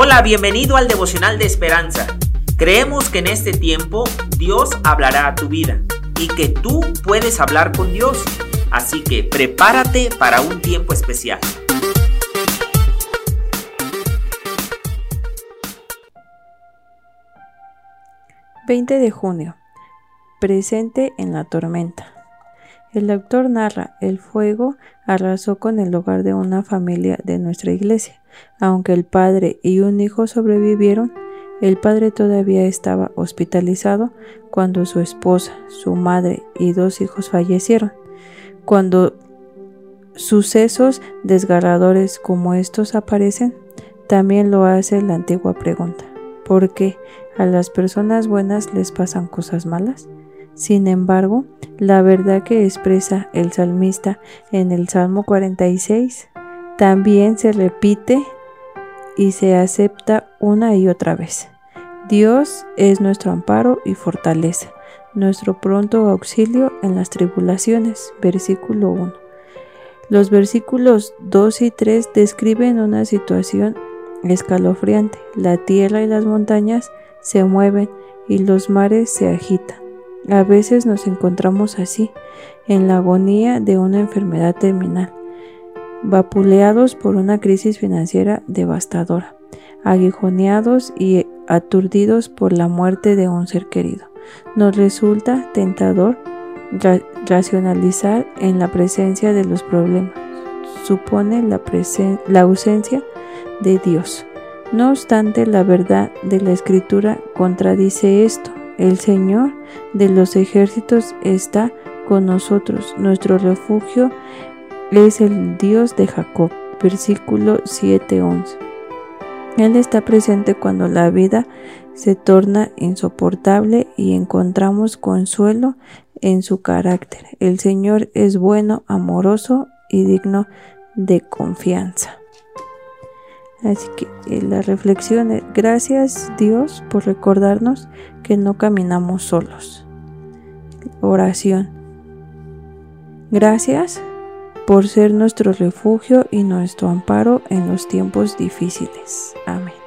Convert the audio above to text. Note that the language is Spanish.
Hola, bienvenido al devocional de esperanza. Creemos que en este tiempo Dios hablará a tu vida y que tú puedes hablar con Dios. Así que prepárate para un tiempo especial. ...20 de junio... ...presente en la tormenta... El autor narra, el fuego arrasó con el hogar de una familia de nuestra iglesia. Aunque el padre y un hijo sobrevivieron, el padre todavía estaba hospitalizado cuando su esposa, su madre y dos hijos fallecieron. Cuando sucesos desgarradores como estos aparecen, también lo hace la antigua pregunta, ¿por qué a las personas buenas les pasan cosas malas? Sin embargo, la verdad que expresa el salmista en el Salmo 46 también se repite y se acepta una y otra vez. Dios es nuestro amparo y fortaleza, nuestro pronto auxilio en las tribulaciones. Versículo 1. Los versículos 2 y 3 describen una situación escalofriante. La tierra y las montañas se mueven y los mares se agitan. A veces nos encontramos así, en la agonía de una enfermedad terminal, vapuleados por una crisis financiera devastadora, aguijoneados y aturdidos por la muerte de un ser querido. Nos resulta tentador racionalizar en la presencia de los problemas. Supone la, la ausencia de Dios. No obstante, la verdad de la escritura contradice esto. El Señor de los ejércitos está con nosotros. Nuestro refugio es el Dios de Jacob. Versículo 7:11. Él está presente cuando la vida se torna insoportable y encontramos consuelo en su carácter. El Señor es bueno, amoroso y digno de confianza. Así que eh, la reflexión es, gracias Dios por recordarnos que no caminamos solos. Oración. Gracias por ser nuestro refugio y nuestro amparo en los tiempos difíciles. Amén.